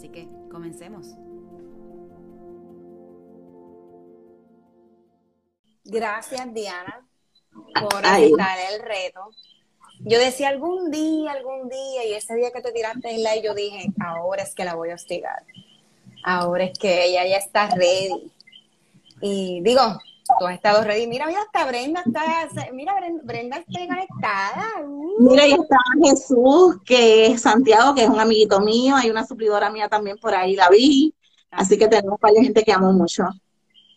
Así que comencemos. Gracias, Diana, por aceptar el reto. Yo decía algún día, algún día, y ese día que te tiraste en la, yo dije, ahora es que la voy a hostigar. Ahora es que ella ya está ready. Y digo, tú has estado ready. Mira, mira, hasta Brenda está, mira, Brenda, está conectada. Uh. Mira, ahí está Jesús, que es Santiago, que es un amiguito mío. Hay una suplidora mía también por ahí, la vi. Así que tenemos varias gente que amo mucho.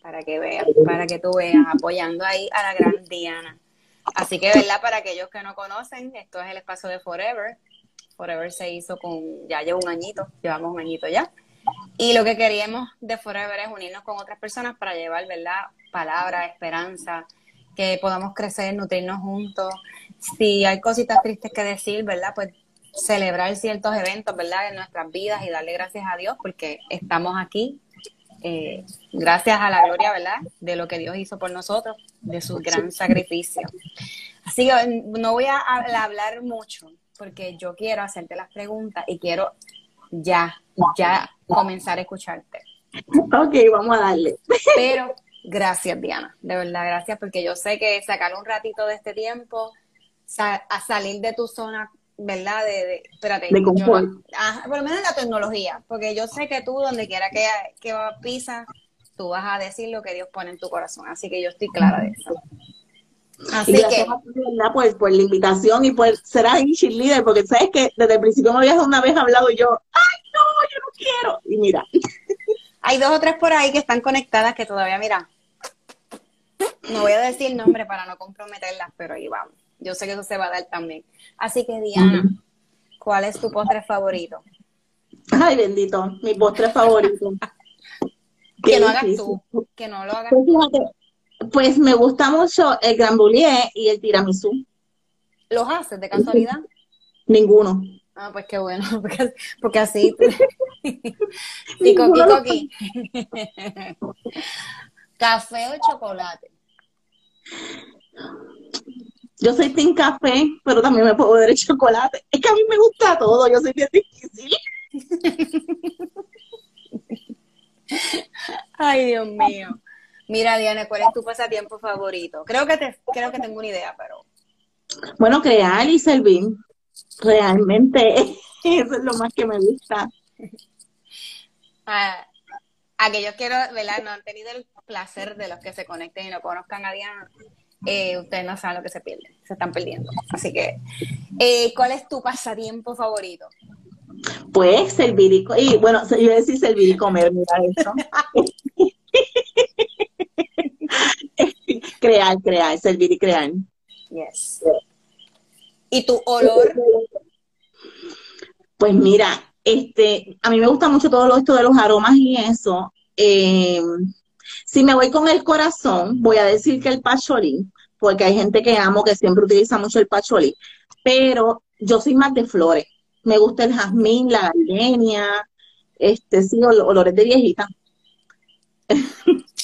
Para que veas, para que tú veas, apoyando ahí a la gran Diana. Así que, ¿verdad? Para aquellos que no conocen, esto es el espacio de Forever. Forever se hizo con, ya lleva un añito, llevamos un añito ya. Y lo que queríamos de Forever es unirnos con otras personas para llevar, ¿verdad? Palabra, esperanza, que podamos crecer, nutrirnos juntos. Si hay cositas tristes que decir, ¿verdad? Pues celebrar ciertos eventos, ¿verdad? En nuestras vidas y darle gracias a Dios porque estamos aquí. Eh, gracias a la gloria, ¿verdad? De lo que Dios hizo por nosotros, de su gran sacrificio. Así que no voy a hablar mucho porque yo quiero hacerte las preguntas y quiero ya, ya comenzar a escucharte. Ok, vamos a darle. Pero gracias, Diana, de verdad, gracias, porque yo sé que sacar un ratito de este tiempo, a salir de tu zona, ¿verdad? De, espérate, de confort. por lo menos la tecnología, porque yo sé que tú, donde quiera que, que pisas, tú vas a decir lo que Dios pone en tu corazón, así que yo estoy clara de eso. Así que. Por, por la invitación y por ser ahí cheerleader, porque sabes que desde el principio me habías una vez hablado y yo, ¡ay, no, yo no quiero! Y mira. Hay dos o tres por ahí que están conectadas que todavía, mira, no voy a decir el nombre para no comprometerlas, pero ahí vamos. Yo sé que eso se va a dar también. Así que, Diana, ¿cuál es tu postre favorito? Ay, bendito, mi postre favorito. que no hagas tú, que no lo hagas pues tú. Pues me gusta mucho el Gran Boulier y el tiramisú. ¿Los haces de casualidad? Ninguno. Ah, pues qué bueno, porque, así. y coqui coqui. ¿Café o chocolate? Yo soy sin café, pero también me puedo dar el chocolate. Es que a mí me gusta todo, yo soy bien difícil. Ay, Dios mío. Mira, Diana, ¿cuál es tu pasatiempo favorito? Creo que te, creo que tengo una idea, pero. Bueno, crear y servir. Realmente, eso es lo más que me gusta. Ah, aquellos quiero, ¿verdad? No han tenido el placer de los que se conecten y no conozcan a Diana. Eh, ustedes no saben lo que se pierden, se están perdiendo. Así que, eh, ¿cuál es tu pasatiempo favorito? Pues servir y, y bueno, yo decir servir y comer, mira eso. crear, crear, servir y crear. Yes. ¿Y tu olor? Pues mira, este, a mí me gusta mucho todo esto de los aromas y eso. Eh, si me voy con el corazón, voy a decir que el pacholí, porque hay gente que amo que siempre utiliza mucho el pacholí, pero yo soy más de flores. Me gusta el jazmín, la gardenia, este, sí, olores de viejita.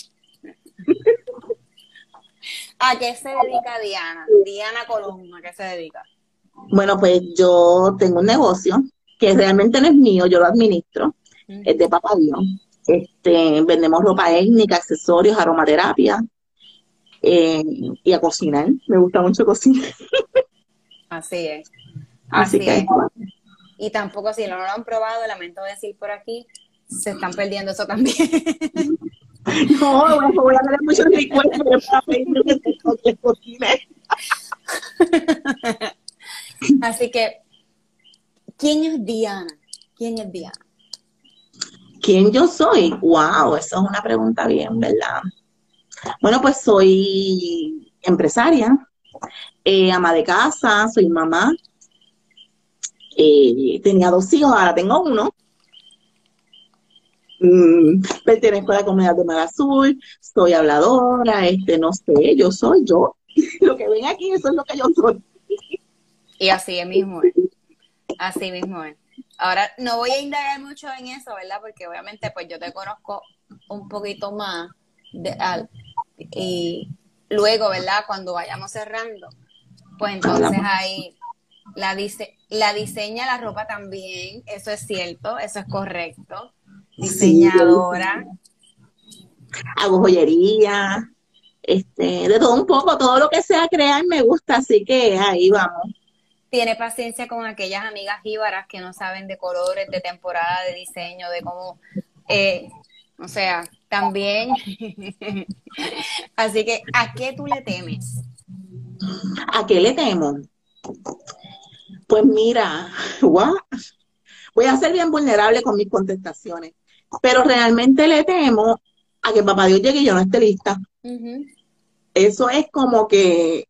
¿A qué se dedica Diana? Diana Colón, ¿a qué se dedica? Bueno, pues yo tengo un negocio que realmente no es mío, yo lo administro, es de Papá Dios. Este, vendemos ropa étnica, accesorios, aromaterapia eh, y a cocinar. Me gusta mucho cocinar. Así es. Así, que, Y tampoco, si no lo han probado, lamento decir por aquí, se están perdiendo eso también. No, bueno, voy a darle muchos recuerdos para pedirme que cocine. Así que, ¿quién es Diana? ¿Quién es Diana? ¿Quién yo soy? Wow, eso es una pregunta bien, ¿verdad? Bueno, pues soy empresaria, eh, ama de casa, soy mamá. Eh, tenía dos hijos, ahora tengo uno. mm, pertenezco a la comunidad de Mar Azul, soy habladora, este, no sé, yo soy yo. Lo que ven aquí, eso es lo que yo soy. Y así mismo es. Así mismo es. Ahora, no voy a indagar mucho en eso, ¿verdad? Porque obviamente, pues yo te conozco un poquito más de, y luego, ¿verdad? Cuando vayamos cerrando, pues entonces ahí la, dice, la diseña la ropa también, eso es cierto, eso es correcto. Diseñadora. Hago joyería, este, de todo un poco, todo lo que sea crear me gusta, así que ahí vamos. Tiene paciencia con aquellas amigas jíbaras que no saben de colores, de temporada, de diseño, de cómo, eh, o sea, también. así que, ¿a qué tú le temes? ¿A qué le temo? Pues mira, voy a ser bien vulnerable con mis contestaciones, pero realmente le temo a que papá Dios llegue y yo no esté lista. Eso es como que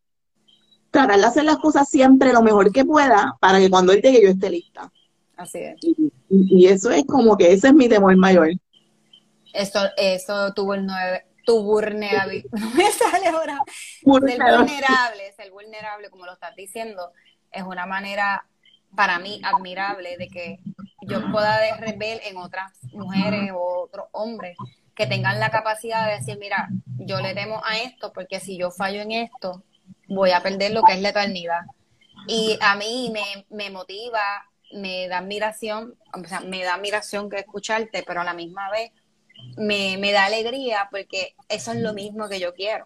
tratar de hacer las cosas siempre lo mejor que pueda para que cuando él llegue yo esté lista. Así es. Y, eso es como que ese es mi temor mayor. Eso, eso tuvo el nueve, tu vulnerabilidad, no me sale ahora, ser vulnerable, ser vulnerable, como lo estás diciendo, es una manera para mí admirable de que yo pueda ver en otras mujeres o otros hombres que tengan la capacidad de decir, mira, yo le temo a esto porque si yo fallo en esto, voy a perder lo que es la eternidad. Y a mí me, me motiva, me da admiración, o sea, me da admiración que escucharte, pero a la misma vez me, me da alegría porque eso es lo mismo que yo quiero.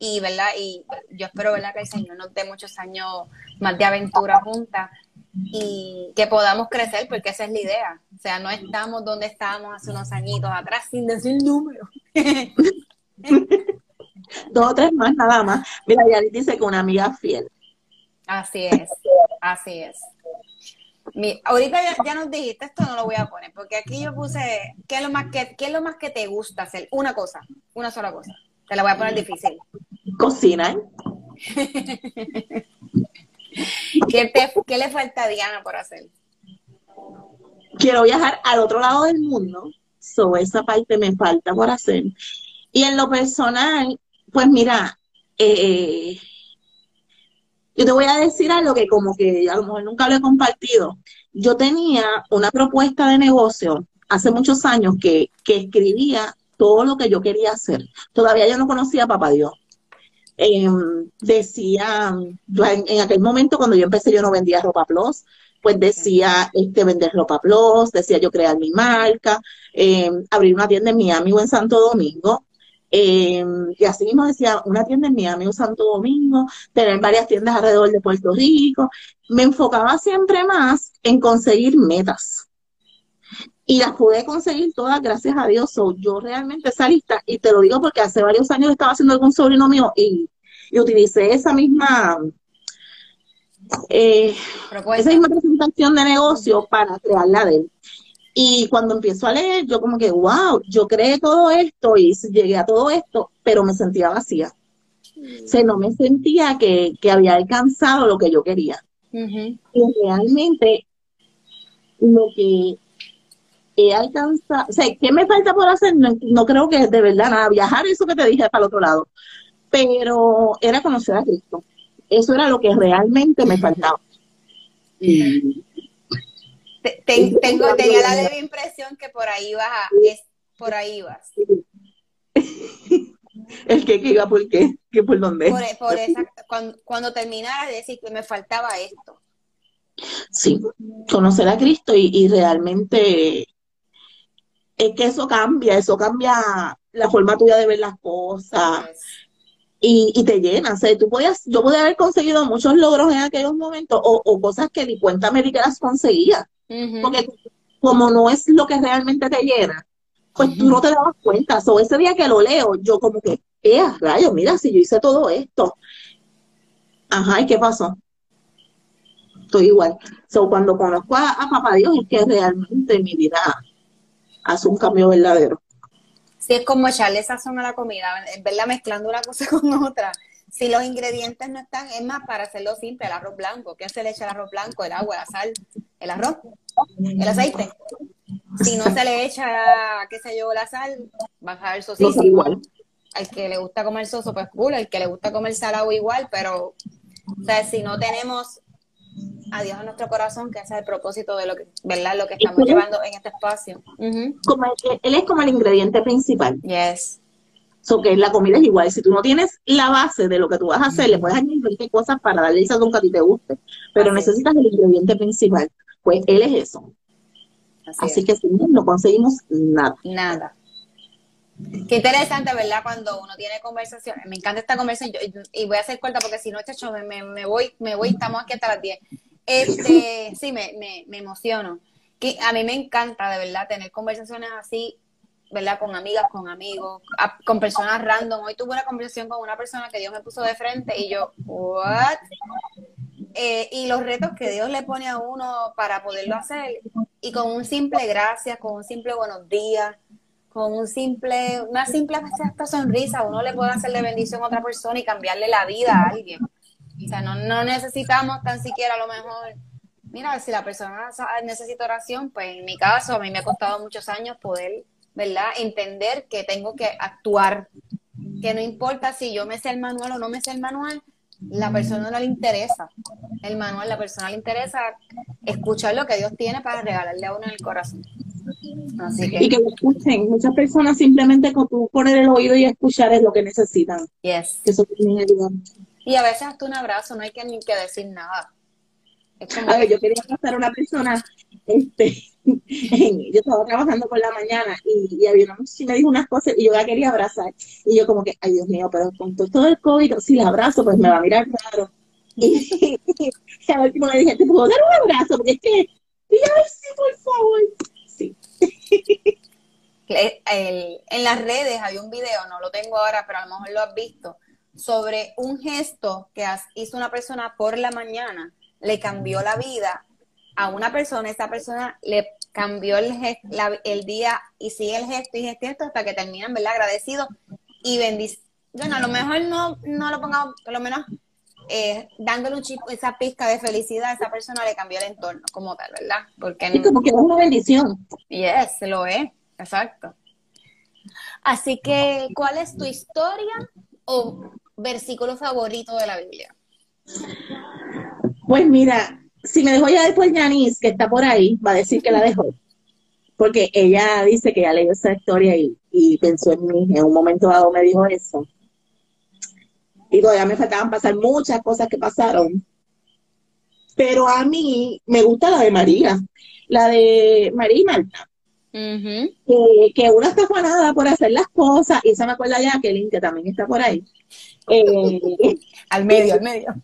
Y, ¿verdad? Y yo espero, ¿verdad? Que el Señor nos dé muchos años más de aventura juntas y que podamos crecer, porque esa es la idea. O sea, no estamos donde estábamos hace unos añitos atrás, sin decir número. Dos o tres más, nada más. Mira, ya dice que una amiga fiel. Así es, así es ahorita ya, nos dijiste, esto no lo voy a poner, porque aquí yo puse, ¿qué es, lo más que, ¿qué es lo más que te gusta hacer? Una cosa, una sola cosa. Te la voy a poner difícil. Cocina. ¿Qué, ¿Qué le falta a Diana por hacer? Quiero viajar al otro lado del mundo, so esa parte me falta por hacer. Y en lo personal, pues mira, eh, yo te voy a decir algo que como que a lo mejor nunca lo he compartido. Yo tenía una propuesta de negocio hace muchos años que, escribía todo lo que yo quería hacer. Todavía yo no conocía a Papá Dios. Em, decía, en, aquel momento cuando yo empecé yo no vendía ropa plus, pues decía este vender ropa plus, decía yo crear mi marca, em, abrir una tienda en Miami o en Santo Domingo, eh, y así mismo decía, una tienda en Miami o Santo Domingo, tener varias tiendas alrededor de Puerto Rico. Me enfocaba siempre más en conseguir metas. Y las pude conseguir todas, gracias a Dios. yo realmente esa lista, y te lo digo porque hace varios años estaba haciendo algún sobrino mío y, utilicé esa misma eh, esa misma presentación de negocio para crearla de él. Y cuando empiezo a leer, yo como que, wow, yo creé todo esto y llegué a todo esto, pero me sentía vacía. O sea, no me sentía que, había alcanzado lo que yo quería. Y realmente lo que he alcanzado, o sea, ¿qué me falta por hacer? No, creo que de verdad nada, viajar, eso que te dije para el otro lado, pero era conocer a Cristo. Eso era lo que realmente me faltaba. Y, tengo, tenía la leve impresión que por ahí vas, es, por ahí vas. El que, que iba por qué, que por dónde. Por, cuando, cuando terminara de decir que me faltaba esto. Sí, conocer a Cristo y, realmente es que eso cambia, eso cambia la forma tuya de ver las cosas. Y, y, te llena. O sea, tú podías, yo podía haber conseguido muchos logros en aquellos momentos o, o cosas que ni cuenta me di que las conseguía. Porque como no es lo que realmente te llena, pues tú no te das cuenta. O ese día que lo leo, yo como que, eh, rayos, mira, si yo hice todo esto. Ajá, ¿y qué pasó? Estoy igual. So, cuando conozco a, Papá Dios es que realmente mi vida hace un cambio verdadero. Sí, es como echarle sazón a la comida, verla mezclando una cosa con otra. Si los ingredientes no están, es más para hacerlo simple, el arroz blanco. ¿Qué se le echa el arroz blanco? El agua, la sal, el arroz, el aceite. Si no se le echa, qué sé yo, la sal, va a saber sosísimo. Al que le gusta comer soso, pues cool. Al que le gusta comer salado, igual. Pero, o sea, si no tenemos a Dios en nuestro corazón, que ese es el propósito de lo que, ¿verdad? Lo que estamos llevando en este espacio. como él es como el ingrediente principal. Yes. So que la comida es igual. Si tú no tienes la base de lo que tú vas a hacer, le puedes añadir cosas para darle esa sazón que a ti te guste, pero necesitas el ingrediente principal. Pues él es eso. Así, que si no, conseguimos nada. Nada. Qué interesante, ¿verdad? Cuando uno tiene conversaciones. Me encanta esta conversación y voy a hacer corta porque si no, chacho, me, me, voy, me voy, estamos aquí hasta las 10. Este, sí, me, me, me emociono. Que a mí me encanta, de verdad, tener conversaciones así, ¿verdad? Con amigas, con amigos, con personas random. Hoy tuve una conversación con una persona que Dios me puso de frente y yo, ¿what? Eh, y los retos que Dios le pone a uno para poderlo hacer. Y con un simple gracias, con un simple buenos días, con un simple, una simple hasta sonrisa, uno le puede hacerle bendición a otra persona y cambiarle la vida a alguien. O sea, no, no necesitamos tan siquiera a lo mejor, mira, si la persona necesita oración, pues en mi caso, a mí me ha costado muchos años poder, ¿verdad? Entender que tengo que actuar, que no importa si yo me sé el manual o no me sé el manual, la persona no le interesa el manual, la persona le interesa escuchar lo que Dios tiene para regalarle a uno en el corazón. Y que lo escuchen. Muchas personas simplemente con tú poner el oído y escuchar es lo que necesitan. Yes. eso y a veces hasta un abrazo, no hay que ni que decir nada. a ver, yo quería pasar a una persona, este, yo estaba trabajando por la mañana y, había una muchacha me dijo unas cosas y yo la quería abrazar. Y yo como que, ay Dios mío, pero con todo el COVID, si la abrazo, pues me va a mirar raro. Y, a ver, le dije, ¿te puedo dar un abrazo? Porque es que, y ay, sí, por favor. Sí. en las redes había un video, no lo tengo ahora, pero a lo mejor lo has visto, sobre un gesto que hizo una persona por la mañana, le cambió la vida a una persona, esa persona le cambió el, el día y sigue el gesto y gesto hasta que terminan, ¿verdad? Agradecido y bendición. Bueno, a lo mejor no, no lo pongamos, por lo menos eh, dándole un chip, esa pizca de felicidad a esa persona le cambió el entorno como tal, ¿verdad? Porque y como que es una bendición. Yes, lo es, exacto. Así que, ¿cuál es tu historia o versículo favorito de la Biblia? Pues mira, si me dejó ya después Janice, que está por ahí, va a decir que la dejó. Porque ella dice que ya leyó esa historia y, y pensó en mí. En un momento dado me dijo eso y todavía me faltaban pasar muchas cosas que pasaron. Pero a mí me gusta la de María, la de María y Marta. que, una está afanada por hacer las cosas, y esa me acuerda ya que que también está por ahí. Eh, al medio, al medio.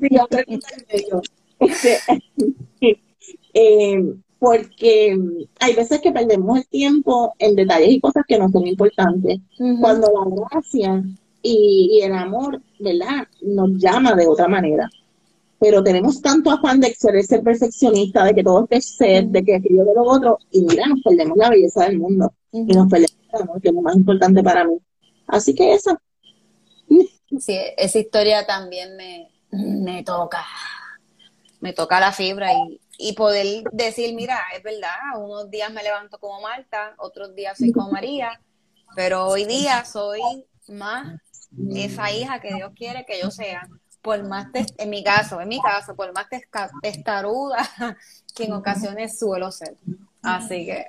sí, al medio. Este, eh, porque hay veces que perdemos el tiempo en detalles y cosas que no son importantes. Cuando la gracia y, el amor, ¿verdad? Nos llama de otra manera. Pero tenemos tanto afán de querer ser perfeccionista, de que todo esté ser, de que aquello de lo otro, y mira, nos perdemos la belleza del mundo. Y nos perdemos el amor, que es lo más importante para mí. Así que eso. Sí, esa historia también me, me toca. Me toca la fibra y, y poder decir, mira, es verdad, unos días me levanto como Marta, otros días soy como María, pero hoy día soy más esa hija que Dios quiere que yo sea, por más, en mi caso, en mi caso, por más testaruda que en ocasiones suelo ser. Así que,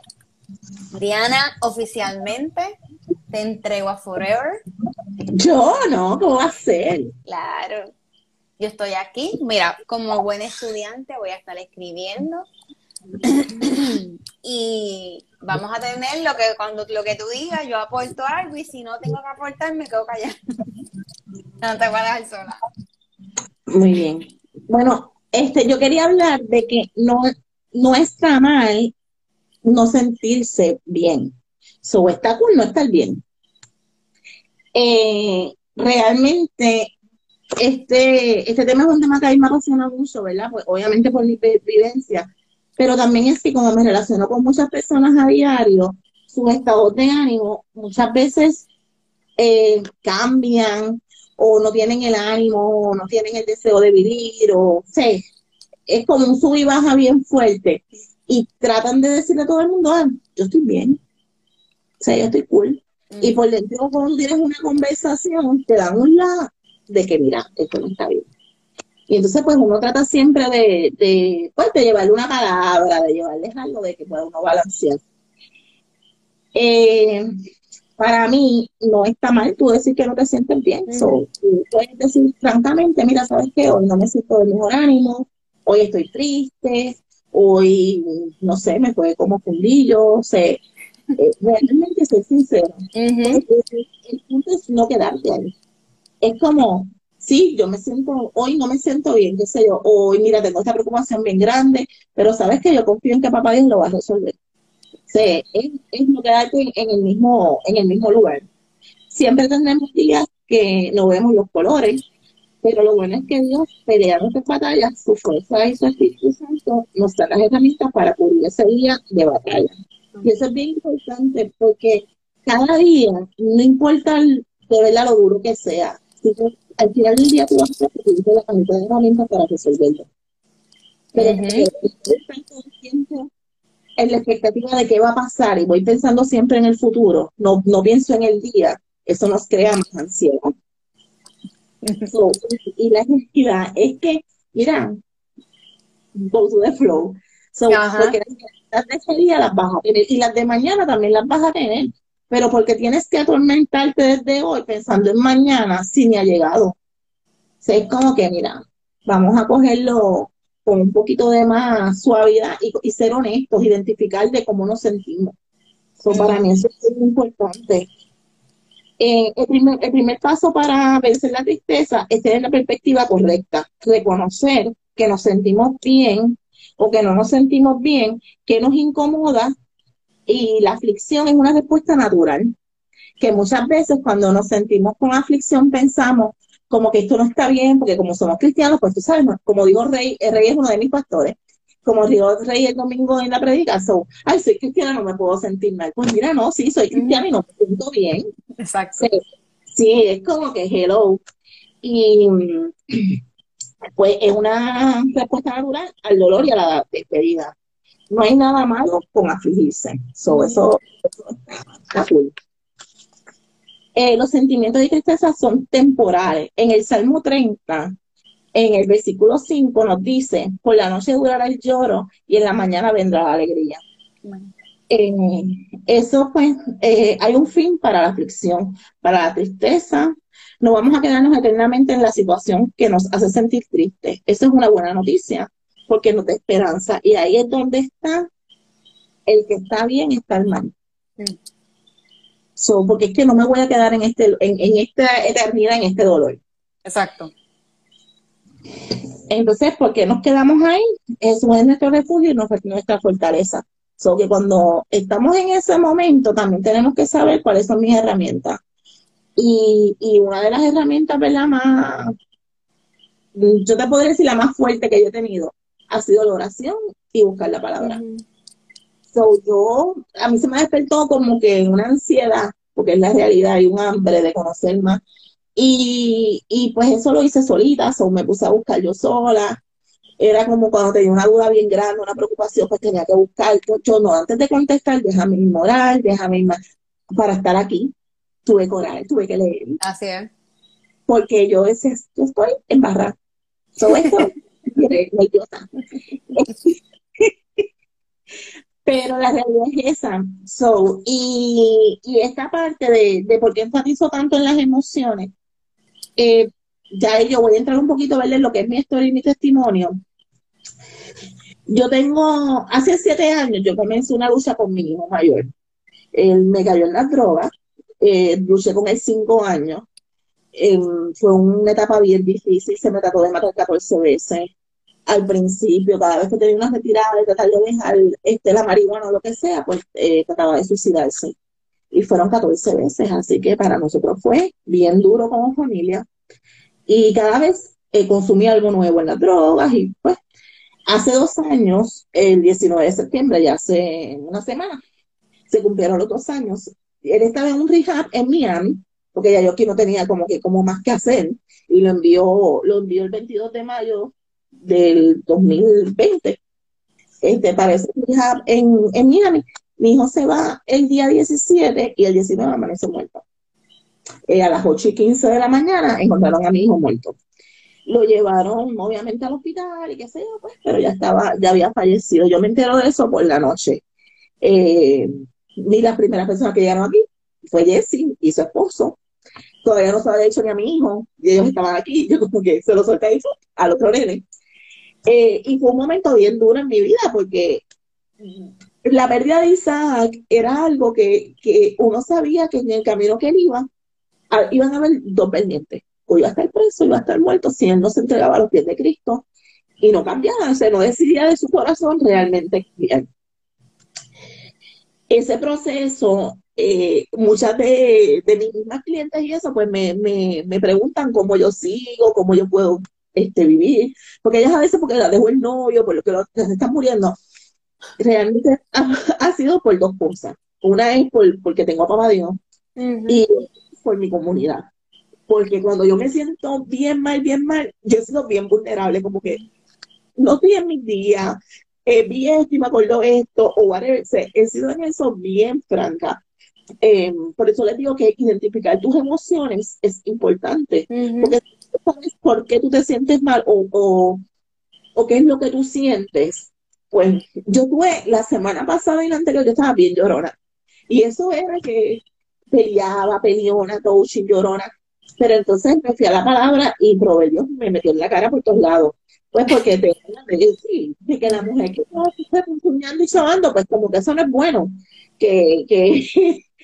Diana, oficialmente te entrego a Forever. Yo no, ¿cómo va a ser? Claro. Yo estoy aquí, mira, como buen estudiante voy a estar escribiendo y vamos a tener lo que cuando lo que tú digas, yo aporto algo y si no tengo que aportar, me quedo callada. no te voy a dejar sola. Muy bien. Bueno, este, yo quería hablar de que no, no está mal no sentirse bien. So, está cool no estar bien. Eh, realmente, este, este tema es un tema que a mí me apasiona mucho, ¿verdad? Pues obviamente por mi vivencia, pero también es que cuando me relaciono con muchas personas a diario, sus estados de ánimo muchas veces eh, cambian o no tienen el ánimo o no tienen el deseo de vivir o sé, es como un sub y baja bien fuerte. y tratan de decirle a todo el mundo, ah, yo estoy bien, o sea, yo estoy cool. Y por dentro, cuando tienes una conversación, te dan un lado de que, mira, esto no está bien. Y entonces, pues uno trata siempre de, de, pues, de llevarle una palabra, de llevarles algo de que pueda uno balancear. Eh, para mí no está mal tú decir que no te sientes bien. puedes decir francamente, mira, ¿sabes qué? Hoy no me siento de mejor ánimo, hoy estoy triste, hoy, no sé, me fue como fundillo, sea, eh, realmente ser sincero. el, punto es no quedarte ahí. Es como, sí, yo me siento, hoy no me siento bien, qué sé yo, hoy mira, tengo esta preocupación bien grande, pero sabes que yo confío en que papá Dios lo va a resolver es, no quedarte en el mismo, en el mismo lugar. Siempre tenemos días que no vemos los colores, pero lo bueno es que Dios pelea nuestras batallas, su fuerza y su Espíritu Santo nos da las herramientas para cubrir ese día de batalla. Y eso es bien importante porque cada día, no importa de verdad lo duro que sea, al final del día tú vas a recibir la cantidad de herramientas para resolverlo. Pero uh -huh en la expectativa de qué va a pasar y voy pensando siempre en el futuro, no, no pienso en el día, eso nos crea más ansiedad. y la necesidad es que, mira, go to the flow. porque las de ese día las vas a tener y las de mañana también las vas a tener, pero porque tienes que atormentarte desde hoy pensando en mañana si ni ha llegado. O es como que, mira, vamos a cogerlo con un poquito de más suavidad y, ser honestos, identificar de cómo nos sentimos. Eso para mí eso es muy importante. Eh, el, primer, el primer paso para vencer la tristeza es tener la perspectiva correcta, reconocer que nos sentimos bien o que no nos sentimos bien, que nos incomoda y la aflicción es una respuesta natural, que muchas veces cuando nos sentimos con aflicción pensamos, como que esto no está bien, porque como somos cristianos, pues tú sabes, como dijo Rey, el Rey es uno de mis pastores, como dijo Rey el domingo en la predica, so, ay, soy cristiana, no me puedo sentir mal. Pues mira, no, sí, soy cristiana y no me siento bien. Exacto. Sí, es como que hello. Y pues es una respuesta natural al dolor y a la despedida. No hay nada malo con afligirse. So, eso, eso está cool. Eh, los sentimientos de tristeza son temporales. En el Salmo 30, en el versículo 5 nos dice, por la noche durará el lloro y en la mañana vendrá la alegría. Eh, eso pues, eh, hay un fin para la aflicción, para la tristeza. No vamos a quedarnos eternamente en la situación que nos hace sentir tristes. Eso es una buena noticia, porque nos da esperanza. Y ahí es donde está el que está bien, está el mal porque es que no me voy a quedar en, este, en, esta eternidad, en este dolor. Exacto. Entonces, ¿por qué nos quedamos ahí? Eso es nuestro refugio y nuestra fortaleza. So que cuando estamos en ese momento, también tenemos que saber cuáles son mis herramientas. Y, una de las herramientas, ¿verdad? Más, yo te podría decir la más fuerte que yo he tenido, ha sido la oración y buscar la palabra. So, yo, a mí se me despertó como que una ansiedad, porque es la realidad, hay un hambre de conocer más. Y, y pues eso lo hice solita, so me puse a buscar yo sola. Era como cuando tenía una duda bien grande, una preocupación, pues tenía que buscar. Yo no, antes de contestar, déjame ignorar, déjame para estar aquí. Tuve que orar, tuve que leer. Así es. Porque yo decía, yo estoy en barra. So, idiota. Pero la realidad es esa. So, y, esta parte de, de, por qué enfatizo tanto en las emociones, eh, ya yo voy a entrar un poquito a verle lo que es mi historia y mi testimonio. Yo tengo, hace siete años, yo comencé una lucha con mi hijo mayor. Él me cayó en las drogas, eh, luché con él cinco años. Eh, fue una etapa bien difícil, se me trató de matar 14 veces al principio, cada vez que tenía unas retiradas de tratar de dejar este, la marihuana o lo que sea, pues eh, trataba de suicidarse. Y fueron 14 veces, así que para nosotros fue bien duro como familia. Y cada vez eh, consumía algo nuevo en las drogas y pues hace dos años, el 19 de septiembre, ya hace una semana, se cumplieron los dos años. Él estaba en un rehab en Miami, porque ya yo aquí no tenía como que como más que hacer, y lo envió, lo envió el 22 de mayo del 2020. este, parece en, en Miami, mi hijo se va el día 17 y el 19 amanece muerto. Eh, a las 8 y 15 de la mañana encontraron a mi hijo muerto. Lo llevaron obviamente al hospital y qué sé yo, pues, pero ya estaba, ya había fallecido. Yo me entero de eso por la noche. Eh, ni las primeras personas que llegaron aquí fue Jesse y su esposo. Todavía no se había dicho ni a mi hijo, y ellos estaban aquí, yo como que se lo solté al otro nene. Eh, y fue un momento bien duro en mi vida porque la pérdida de Isaac era algo que, que uno sabía que en el camino que él iba, iban a haber dos pendientes. O iba a estar preso, iba a estar muerto, si él no se entregaba a los pies de Cristo y no cambiaba, o sea, no decidía de su corazón realmente. Ese proceso, eh, muchas de, de, mis mismas clientes y eso, pues me, me, me, preguntan cómo yo sigo, cómo yo puedo este, vivir, porque ellas a veces porque la dejó el novio, por lo que se están muriendo, realmente ha, sido por dos cosas. Una es por, porque tengo a papá Dios y por mi comunidad. Porque cuando yo me siento bien mal, bien mal, yo he sido bien vulnerable, como que no estoy en mis días, eh, bien y me acuerdo esto, o whatever, he sido en eso bien franca. Em, por eso les digo que identificar tus emociones es importante, porque sabes por qué tú te sientes mal o, o, qué es lo que tú sientes, pues yo tuve la semana pasada y la anterior, yo estaba bien llorona. Y eso era que peleaba, peleona, coaching, llorona. Pero entonces me fui a la palabra y Proverbios me metió en la cara por todos lados. Pues porque te sí, de que la mujer que está puñando y chavando, pues como que eso no es bueno. Que, que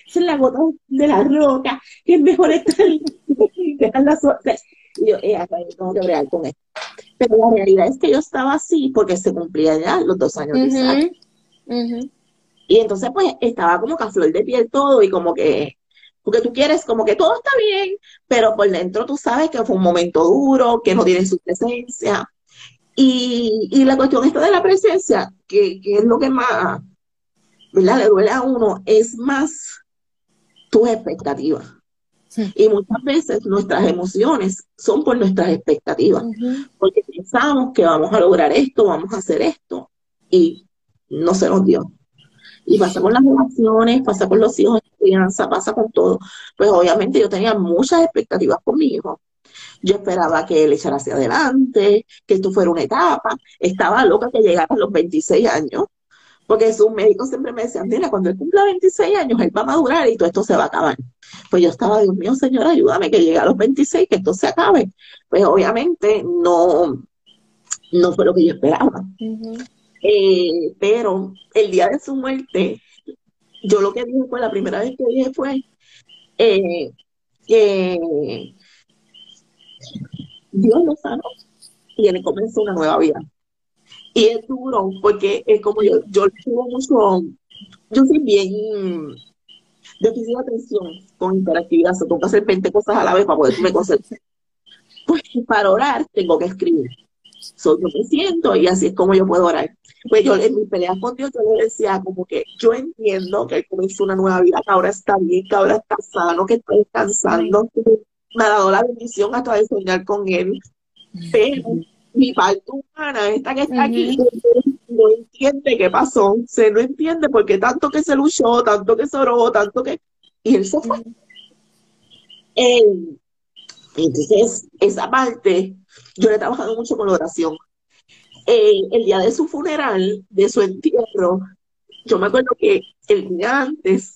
es la gota de la roca, que es mejor estar dejarla suerte. Y yo, eh, tengo que bregar con esto. Pero la realidad es que yo estaba así porque se cumplía ya los dos años de Isaac. Y entonces, pues, estaba como que a flor de piel todo y como que, porque tú quieres como que todo está bien, pero por dentro tú sabes que fue un momento duro, que no tiene su presencia. Y, y la cuestión esta de la presencia, que, que es lo que más, ¿verdad? Le duele a uno, es más tus expectativas. Y muchas veces nuestras emociones son por nuestras expectativas, porque pensamos que vamos a lograr esto, vamos a hacer esto, y no se nos dio. Y pasa con las relaciones, pasa con los hijos de crianza, pasa con todo. Pues obviamente yo tenía muchas expectativas con mi hijo. Yo esperaba que él echara hacia adelante, que esto fuera una etapa. Estaba loca que llegara a los 26 años porque sus médicos siempre me decían, mira, cuando él cumpla 26 años, él va a madurar y todo esto se va a acabar. Pues yo estaba, Dios mío, Señor, ayúdame que llegue a los 26, que esto se acabe. Pues obviamente no, no fue lo que yo esperaba. Eh, pero el día de su muerte, yo lo que dije fue, la primera vez que dije fue eh, que Dios lo sanó y él comenzó una nueva vida. Y es duro porque es como yo, yo tengo mucho, yo soy bien difícil de atención con interactividad, so, tengo que hacer 20 cosas a la vez para poderme concentrar. Pues para orar tengo que escribir. So, yo me siento y así es como yo puedo orar. Pues yo en mi pelea con Dios yo le decía como que yo entiendo que él comenzó una nueva vida, que ahora está bien, que ahora está sano, que está descansando, que me ha dado la bendición hasta de soñar con él. Pero mi parte humana, esta que está aquí, no entiende qué pasó, se no entiende porque tanto que se luchó, tanto que se oró, tanto que... Y él se fue. entonces, esa parte, yo le he trabajado mucho con la oración. el día de su funeral, de su entierro, yo me acuerdo que el día antes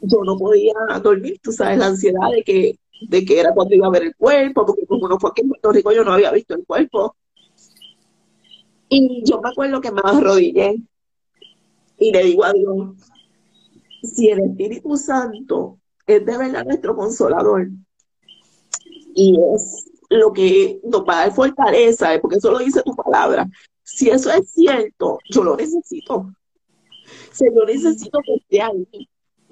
yo no podía dormir, tú sabes, la ansiedad de que de que era cuando iba a ver el cuerpo, porque como no fue aquí en Puerto Rico yo no había visto el cuerpo. Y yo me acuerdo que me arrodillé y le digo a Dios, si el Espíritu Santo es de verdad nuestro consolador y es lo que nos va a dar fortaleza, porque eso lo dice tu palabra, si eso es cierto, yo lo necesito. Si yo necesito que esté ahí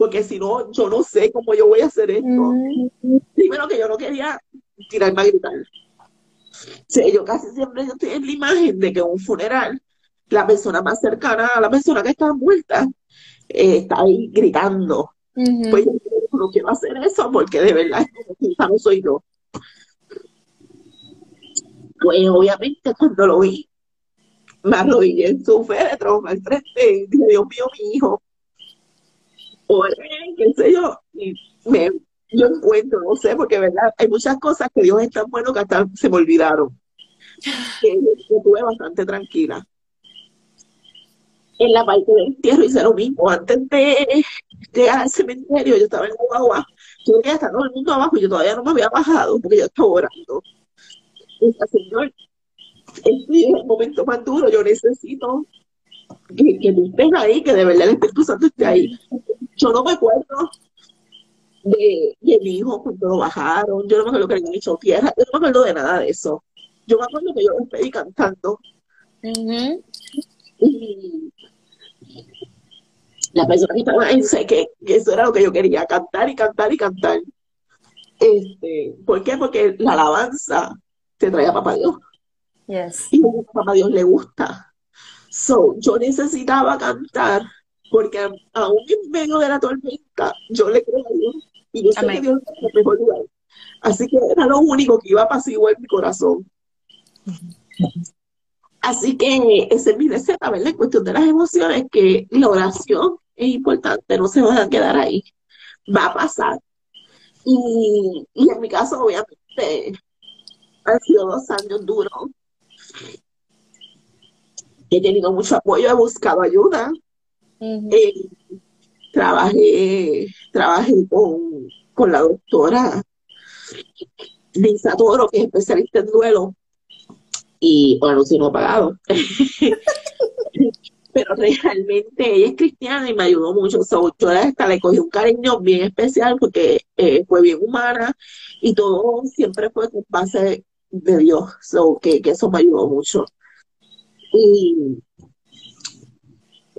porque si no, yo no sé cómo yo voy a hacer esto. Mm. Primero que yo no quería tirarme a gritar. yo casi siempre estoy en la imagen de que en un funeral, la persona más cercana a la persona que está muerta eh, está ahí gritando. Pues yo no quiero hacer eso porque de verdad no soy yo. Pues obviamente cuando lo vi, me arrodillé en su féretro al frente y dije, Dios mío, mi hijo. Qué sé yo, y me, yo encuentro, no sé, porque verdad, hay muchas cosas que Dios es tan bueno que hasta se me olvidaron. Que, que estuve bastante tranquila. En la parte del entierro hice lo mismo. Antes de llegar al cementerio, yo estaba en guagua, yo veía hasta todo el mundo abajo y yo todavía no me había bajado porque yo estaba orando. Señor, este es el momento más duro, yo necesito que, que tú estés ahí, que de verdad el Espíritu Santo esté ahí. Yo no me acuerdo de, de mi hijo cuando lo bajaron, yo no me acuerdo que le habían hecho tierra, yo no me acuerdo de nada de eso. Yo me acuerdo que yo lo pedí cantando. Y la persona que estaba ahí sé que, que eso era lo que yo quería, cantar y cantar y cantar. Este, ¿Por qué? Porque la alabanza te trae a Papá Dios. Yes. Y a Papá Dios le gusta. So, yo necesitaba cantar porque aún en medio de la tormenta, yo le creo a Dios y yo sé Amén. que Dios en el mejor lugar. Así que era lo único que iba a apaciguar mi corazón. Así que esa es mi receta, ¿verdad? En cuestión de las emociones, que la oración es importante, no se van a quedar ahí. Va a pasar. Y, y en mi caso, obviamente, han sido dos años duros. He tenido mucho apoyo, he buscado ayuda. Eh, trabajé, trabajé con, con la doctora Lisa Toro, que es especialista en duelo, y bueno, si no pagado. Pero realmente ella es cristiana y me ayudó mucho. So, yo hasta le cogí un cariño bien especial porque eh, fue bien humana y todo siempre fue con base de Dios. So, que, que eso me ayudó mucho. Y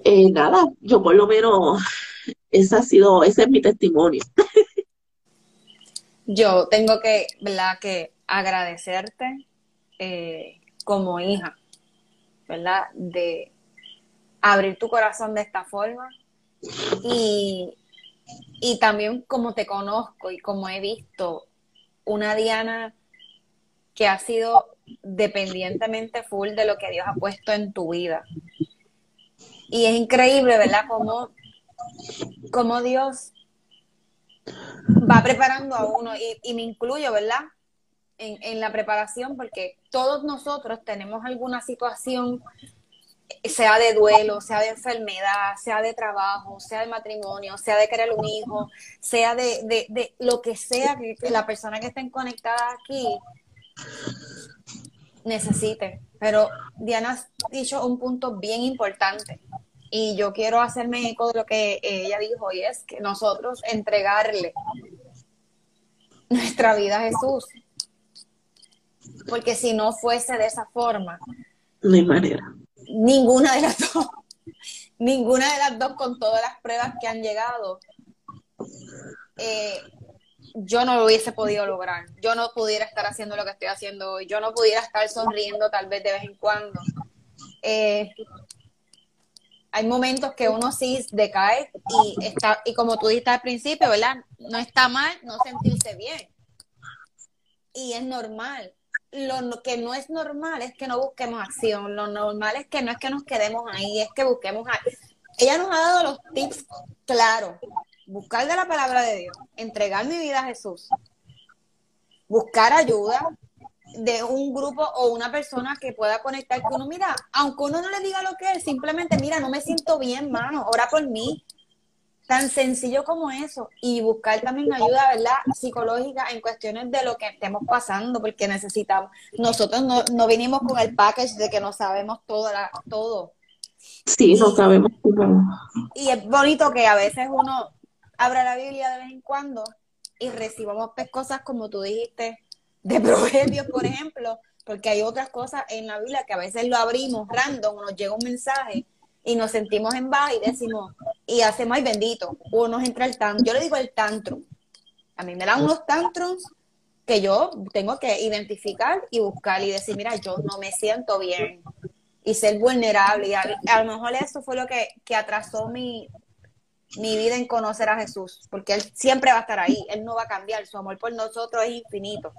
eh, nada, yo por lo menos, ese ha sido, ese es mi testimonio. Yo tengo que, ¿verdad? Que agradecerte eh, como hija, ¿verdad? De abrir tu corazón de esta forma y, y también como te conozco y como he visto una Diana que ha sido dependientemente full de lo que Dios ha puesto en tu vida. Y es increíble, ¿verdad? Como, como Dios va preparando a uno y, y me incluyo, ¿verdad? En, en, la preparación, porque todos nosotros tenemos alguna situación, sea de duelo, sea de enfermedad, sea de trabajo, sea de matrimonio, sea de querer un hijo, sea de, de, de lo que sea que la persona que estén conectada aquí necesite. Pero Diana ha dicho un punto bien importante y yo quiero hacerme eco de lo que ella dijo y es que nosotros entregarle nuestra vida a Jesús. Porque si no fuese de esa forma, no hay manera. Ninguna de las dos, ninguna de las dos con todas las pruebas que han llegado, eh, yo no lo hubiese podido lograr. Yo no pudiera estar haciendo lo que estoy haciendo hoy. Yo no pudiera estar sonriendo tal vez de vez en cuando. Eh, hay momentos que uno sí decae y está y como tú dijiste al principio, ¿verdad? No está mal no sentirse bien. Y es normal. Lo que no es normal es que no busquemos acción. Lo normal es que no es que nos quedemos ahí, es que busquemos. A... Ella nos ha dado los tips claros. Buscar de la palabra de Dios, entregar mi vida a Jesús, buscar ayuda, de un grupo o una persona que pueda conectar con uno, mira, aunque uno no le diga lo que es, simplemente, mira, no me siento bien, mano, ora por mí. Tan sencillo como eso. Y buscar también ayuda, ¿verdad? Psicológica en cuestiones de lo que estemos pasando, porque necesitamos. Nosotros no, no vinimos con el package de que no sabemos todo. La, todo. Sí, no sabemos. Y es bonito que a veces uno abra la Biblia de vez en cuando y recibamos pues, cosas como tú dijiste, de proverbios, por ejemplo, porque hay otras cosas en la Biblia que a veces lo abrimos random, nos llega un mensaje y nos sentimos en baja y decimos, y hacemos, ay bendito, o nos entra el tantrum. Yo le digo el tantrum. A mí me dan unos tantrums que yo tengo que identificar y buscar y decir, mira, yo no me siento bien y ser vulnerable. Y a, a lo mejor eso fue lo que, que atrasó mi, mi vida en conocer a Jesús, porque Él siempre va a estar ahí, Él no va a cambiar, su amor por nosotros es infinito.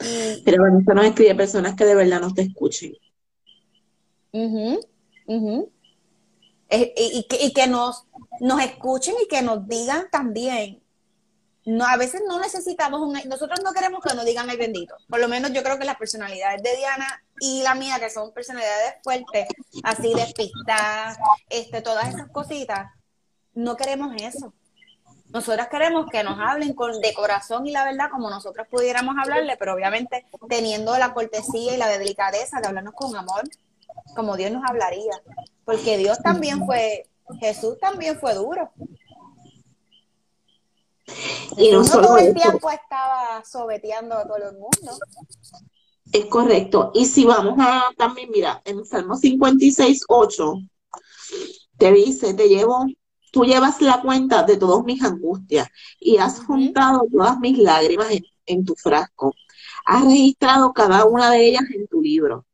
Y, Pero esto nos escribe personas que de verdad nos te escuchen. Ujú. Es- y, y que, y que nos, nos escuchen y que nos digan también. No, a veces no necesitamos un, nosotros no queremos que nos digan el bendito. Por lo menos yo creo que las personalidades de Diana y la mía, que son personalidades fuertes, así despistadas, este, todas esas cositas, no queremos eso. Nosotras queremos que nos hablen con, de corazón y la verdad como nosotros pudiéramos hablarle, pero obviamente teniendo la cortesía y la delicadeza de hablarnos con amor, como Dios nos hablaría. Porque Dios también fue, Jesús también fue duro. Y no solo todo el tiempo estaba sobeteando a todo el mundo. Es correcto. Y si vamos a también, mira, en Salmo 56, 8, te dice, te llevo, tú llevas la cuenta de todas mis angustias y has juntado todas mis lágrimas en, en tu frasco. Has registrado cada una de ellas en tu libro.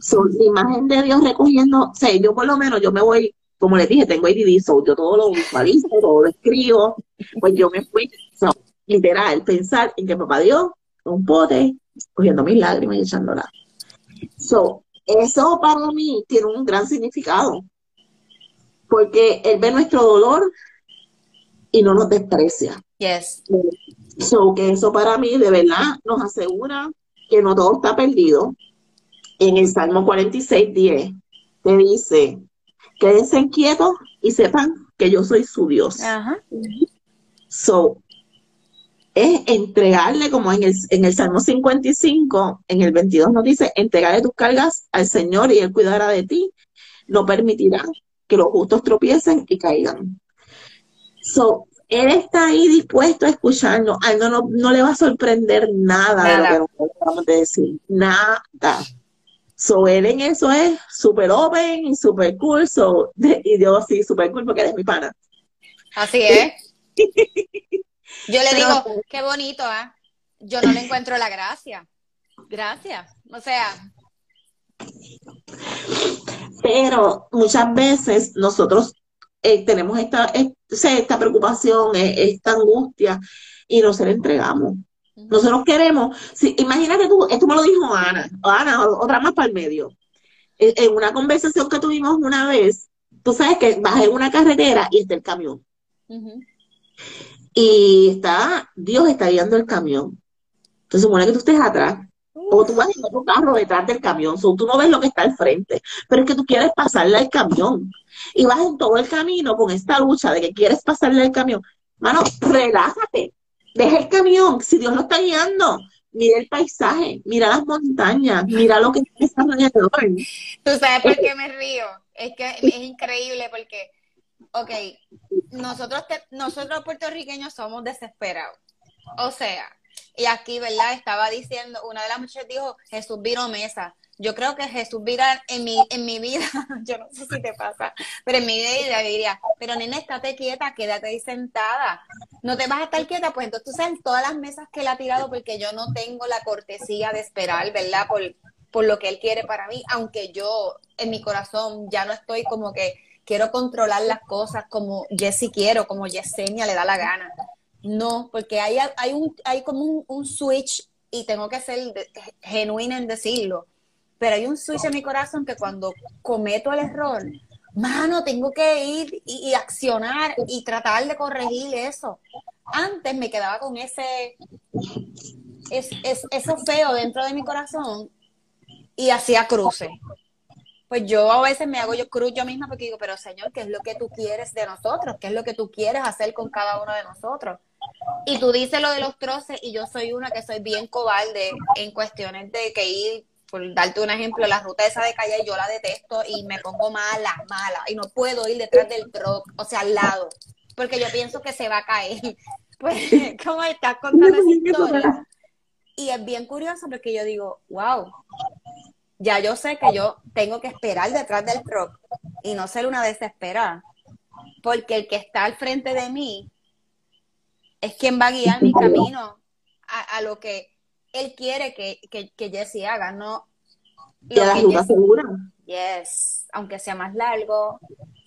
Son la imagen de Dios recogiendo, o sea, yo por lo menos, yo me voy, como les dije, tengo ADD, so yo todo lo visualizo, todo lo escribo, pues yo me fui, so, literal, pensar en que papá Dios, un pote, cogiendo mis lágrimas y echándolas. So, eso para mí tiene un gran significado, porque Él ve nuestro dolor y no nos desprecia. Yes. So, que eso para mí de verdad nos asegura que no todo está perdido. En el Salmo 46, 10, te dice, quédense quietos y sepan que yo soy su Dios. Ajá. So, es entregarle, como en el, en el Salmo 55, en el 22 nos dice, entregarle tus cargas al Señor y Él cuidará de ti. No permitirá que los justos tropiecen y caigan. So, Él está ahí dispuesto a escucharnos. A él no, no, no le va a sorprender nada, de Nada. lo que nosotros vamos a decir. Nada. So, él en eso es súper open y súper cool. So, de- y yo sí, súper cool porque eres mi pana. Así es. Yo le Pero- digo, qué bonito, ¿ah? Yo no le encuentro la gracia. Gracias. O sea, Pero muchas veces nosotros eh, tenemos esta, esta preocupación, eh, esta angustia, y no se la entregamos. Nosotros queremos, si, imagínate tú, esto me lo dijo Ana, Ana, otra más para el medio. En, en una conversación que tuvimos una vez, tú sabes que vas en una carretera y está el camión. ujú, Y está, Dios está guiando el camión. Entonces supone que tú estés atrás. O tú vas en otro carro detrás del camión, so, tú no ves lo que está al frente, pero es que tú quieres pasarle al camión. Y vas en todo el camino con esta lucha de que quieres pasarle al camión. Mano, relájate, deja el camión, si Dios lo está guiando, mira el paisaje, mira las montañas, mira lo que está alrededor. ¿Tú sabes por qué me río? Es que es increíble porque, ok, nosotros, te- nosotros puertorriqueños somos desesperados. O sea, y aquí, ¿verdad? Estaba diciendo, una de las muchachas dijo, Jesús vino mesa. Yo creo que Jesús vira en mi, en mi vida, yo no sé si te pasa, pero en mi vida diría, pero nena, estate quieta, quédate ahí sentada. No te vas a estar quieta, pues entonces tú sabes todas las mesas que él ha tirado porque yo no tengo la cortesía de esperar, ¿verdad? Por, por lo que él quiere para mí, aunque yo en mi corazón ya no estoy como que quiero controlar las cosas como Jessie quiero, como Yesenia le da la gana. No, porque hay, hay, un, hay como un, un switch y tengo que ser genuina en decirlo, pero hay un switch en mi corazón que cuando cometo el error, mano, tengo que ir y, accionar y tratar de corregir eso. Antes me quedaba con ese, es, es- eso feo dentro de mi corazón y hacía cruces. Pues yo a veces me hago yo cruz yo misma porque digo, pero Señor, ¿qué es lo que tú quieres de nosotros? ¿Qué es lo que tú quieres hacer con cada uno de nosotros? Y tú dices lo de los troces y yo soy una que soy bien cobarde en cuestiones de que ir, por darte un ejemplo, la ruta esa de calle yo la detesto y me pongo mala, mala y no puedo ir detrás del truck, o sea, al lado, porque yo pienso que se va a caer. Pues, como estás contando esa historia. Y es bien curioso porque yo digo, wow, ya yo sé que yo tengo que esperar detrás del truck y no ser una desesperada. Porque el que está al frente de mí es quien va a guiar mi camino a, a lo que él quiere que, que, que Jesse haga, no Y a la que ruta Jesse- segura. Yes, aunque sea más largo,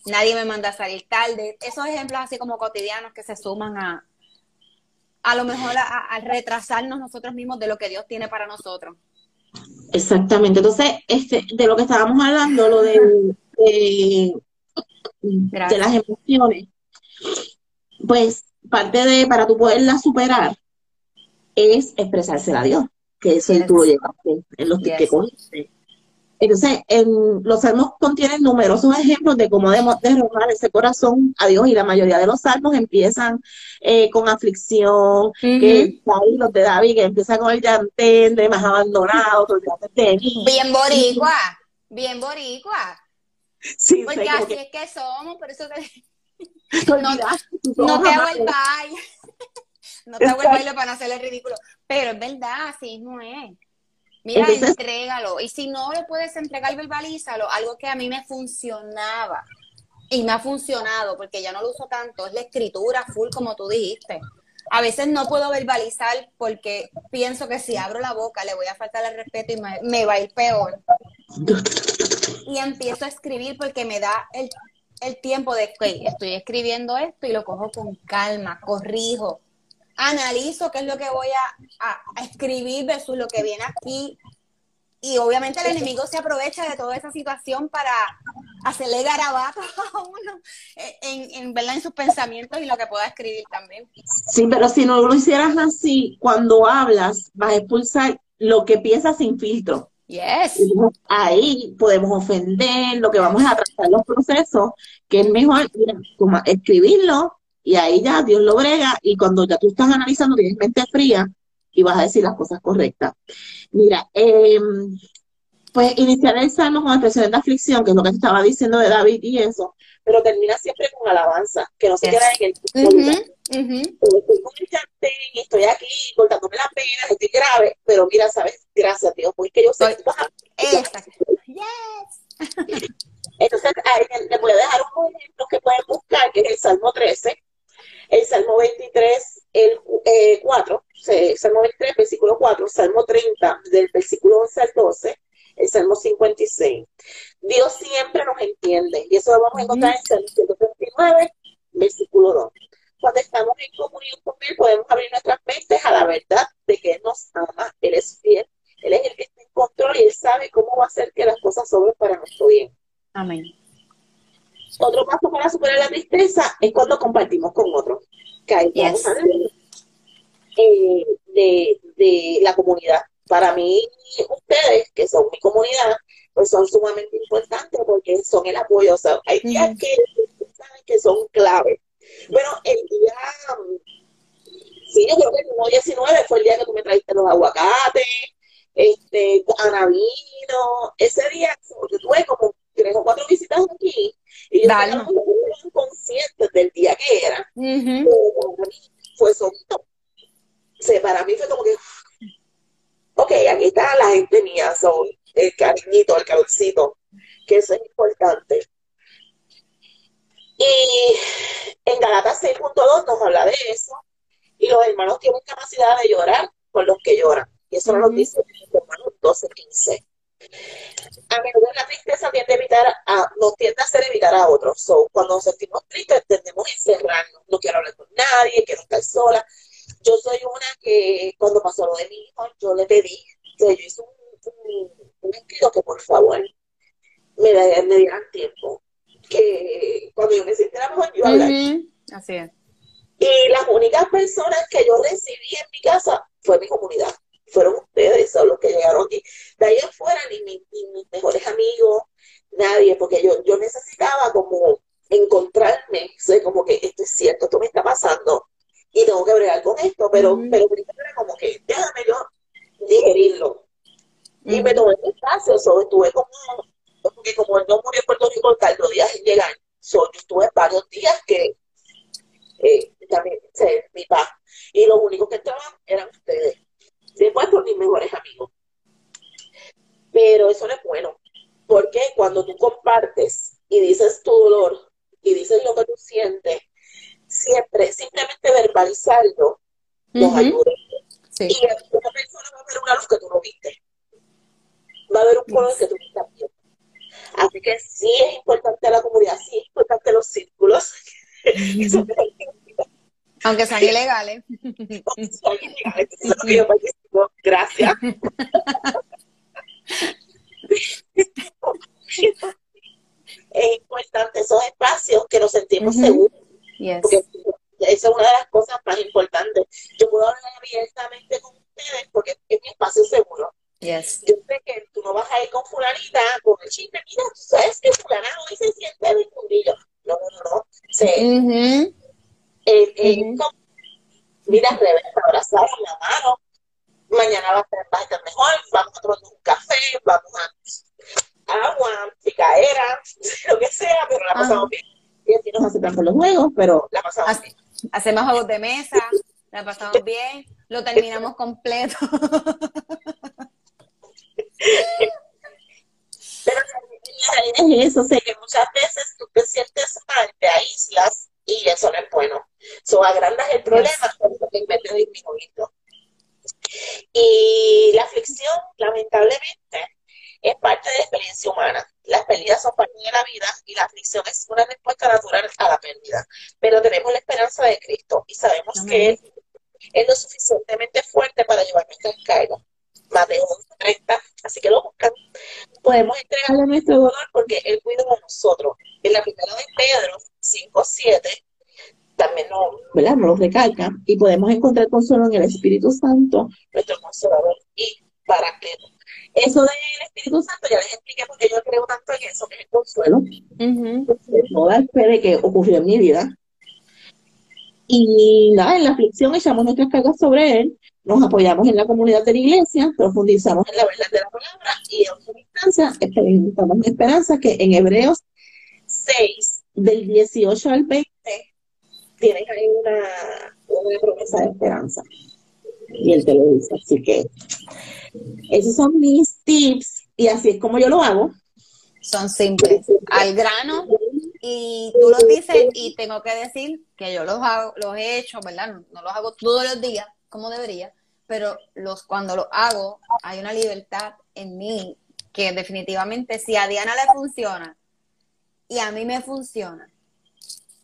nadie me manda a salir tarde. Esos ejemplos así como cotidianos que se suman a a lo mejor a, a retrasarnos nosotros mismos de lo que Dios tiene para nosotros. Exactamente. Entonces, este, de lo que estábamos hablando, lo de, de, de las emociones, pues parte de, para tú poderla superar, es expresársela a Dios, que eso Yes. tú lo llevaste en los que cogiste. Entonces, en, los salmos contienen numerosos ejemplos de cómo debemos derramar ese corazón a Dios y la mayoría de los salmos empiezan eh, con aflicción, que David, los de David, que empiezan con el llantén de más abandonado, de mí. Bien boricua, bien boricua. Sí, Porque así que es que somos, por eso te, tú no te hago jamás- el baile. No te hago el baile para no hacerle ridículo. Pero es verdad, así no es. Mira, Entonces- entrégalo. Y si no lo puedes entregar, verbalízalo. Algo que a mí me funcionaba. Y me ha funcionado, porque ya no lo uso tanto, es la escritura full, como tú dijiste. A veces no puedo verbalizar porque pienso que si abro la boca le voy a faltar el respeto y me, me va a ir peor. Y empiezo a escribir porque me da el, el tiempo de, ok, estoy escribiendo esto y lo cojo con calma, corrijo, analizo qué es lo que voy a, a- a escribir versus lo que viene aquí. Y obviamente el enemigo se aprovecha de toda esa situación para hacerle garabato a uno en, en, ¿verdad? en sus pensamientos y lo que pueda escribir también. Sí, pero si no lo hicieras así, cuando hablas, vas a expulsar lo que piensas sin filtro. Yes. Ahí podemos ofender, lo que vamos a tratar los procesos, que es mejor mira, como escribirlo y ahí ya Dios lo brega y cuando ya tú estás analizando tienes mente fría y vas a decir las cosas correctas. Mira, eh, pues iniciar el salmo con expresiones de aflicción, que es lo que estaba diciendo de David y eso, pero termina siempre con alabanza, que no se Yes. queda en el estoy con el chantén y estoy aquí cortándome las venas, estoy grave, pero mira, sabes, gracias Dios, porque yo sé que vas a-. Yes. Entonces, ahí les voy a dejar unos ejemplos que pueden buscar, que es el Salmo 13, el Salmo 23, el eh, 4, se- Salmo 23, versículo 4, Salmo 30, del versículo 11 al 12, el Salmo 56. Dios siempre nos entiende, y eso lo vamos a encontrar en Salmo 139, versículo 2. Cuando estamos en comunión con Él, podemos abrir nuestras mentes a la verdad de que Él nos ama, Él es fiel, Él es el que está en control y Él sabe cómo va a hacer que las cosas sobren para nuestro bien. Amén. Otro paso para superar la tristeza es cuando compartimos con otros. Que ahí vamos Yes. a eh, de, de la comunidad. Para mí, ustedes, que son mi comunidad, pues son sumamente importantes porque son el apoyo. O sea, hay días Ujú. que saben que son clave. Bueno, el día, mm, sí, yo creo que el 19 fue el día que tú me trajiste los aguacates, este, Ana vino, ese día, yo tuve como tres o cuatro visitas aquí, y yo Dale. sé que a lo mejor no eran conscientes del día que era, pero para mí fue solito. O sea, para mí fue como que, ok, aquí está la gente mía, son el cariñito, el calorcito, que eso es importante. Y en Galatas 6.2 nos habla de eso, y los hermanos tienen capacidad de llorar con los que lloran. Y eso nos Ujú. dice Romanos 12.15. A menudo la tristeza tiende a evitar a, nos tiende a hacer evitar a otros. So, cuando nos sentimos tristes, tendemos a encerrarnos. No quiero hablar con nadie, quiero estar sola. Yo soy una que cuando pasó lo de mi hijo, yo le pedí, yo hice un, un, un escrito que por favor me, me dieran tiempo. Que cuando yo me sintiera mejor, yo hablar. Así es. Y las únicas personas que yo recibí en mi casa fue mi comunidad. Fueron ustedes, son los que llegaron aquí. De ahí afuera, ni, mi- ni mis mejores amigos, nadie, porque yo, yo necesitaba como encontrarme, o sea, como que esto es cierto, esto me está pasando y tengo que bregar con esto, pero, Ujú. pero primero era como que déjame yo digerirlo. Y me tomé mi espacio, so, estuve como, porque como él no murió en Puerto Rico, tardó días en llegar. So, yo estuve varios días que eh, también se, mi paz. Y los únicos que entraban eran ustedes. Después por mis mejores amigos. Pero eso no es bueno. Porque cuando tú compartes y dices tu dolor y dices lo que tú sientes, siempre, simplemente verbalizarlo nos ayuda. Sí. Y una persona va a ver una luz que tú no viste. Va a ver un color que tú no estás viendo. Así que sí es importante la comunidad, sí es importante los círculos. Eso aunque sean ilegales. son ilegales, eso es yo. Gracias. es importante esos espacios que nos sentimos seguros Hacemos juegos de mesa, la pasamos bien, lo terminamos completo. Pero es eso, sé que muchas veces tú te sientes mal, te aíslas y eso no es bueno. So, agrandas el problema en vez de disminuirlo. Y la aflicción, lamentablemente, es parte de la experiencia humana. Las pérdidas son parte de la vida y la aflicción es una respuesta natural a la pérdida. Pero tenemos la esperanza de Cristo y sabemos que Él es lo suficientemente fuerte para llevar nuestras cargas. Mateo 30, así que lo buscan. Podemos dolor porque Él cuida de nosotros. En la primera de Pedro 5, 7, también no, ¿verdad? nos recalca, y podemos encontrar consuelo en el Espíritu Santo, nuestro consolador y paracleto. Eso del Espíritu Santo ya les expliqué porque yo creo tanto en eso, que es el consuelo. No dar fe de que ocurrió en mi vida. Y nada, en la aflicción echamos nuestras cargas sobre Él nos apoyamos en la comunidad de la iglesia, profundizamos en la verdad de la palabra y en última instancia experimentamos la esperanza que en Hebreos 6, del 18 al 20, tienen ahí una, promesa de esperanza. Y él te lo dice. Así que esos son mis tips y así es como yo lo hago. Son simples, al grano y tú lo dices y tengo que decir que yo los hago, los he hecho, ¿verdad? No los hago todos los días, como debería, pero los, cuando lo hago hay una libertad en mí que definitivamente si a Diana le funciona y a mí me funciona,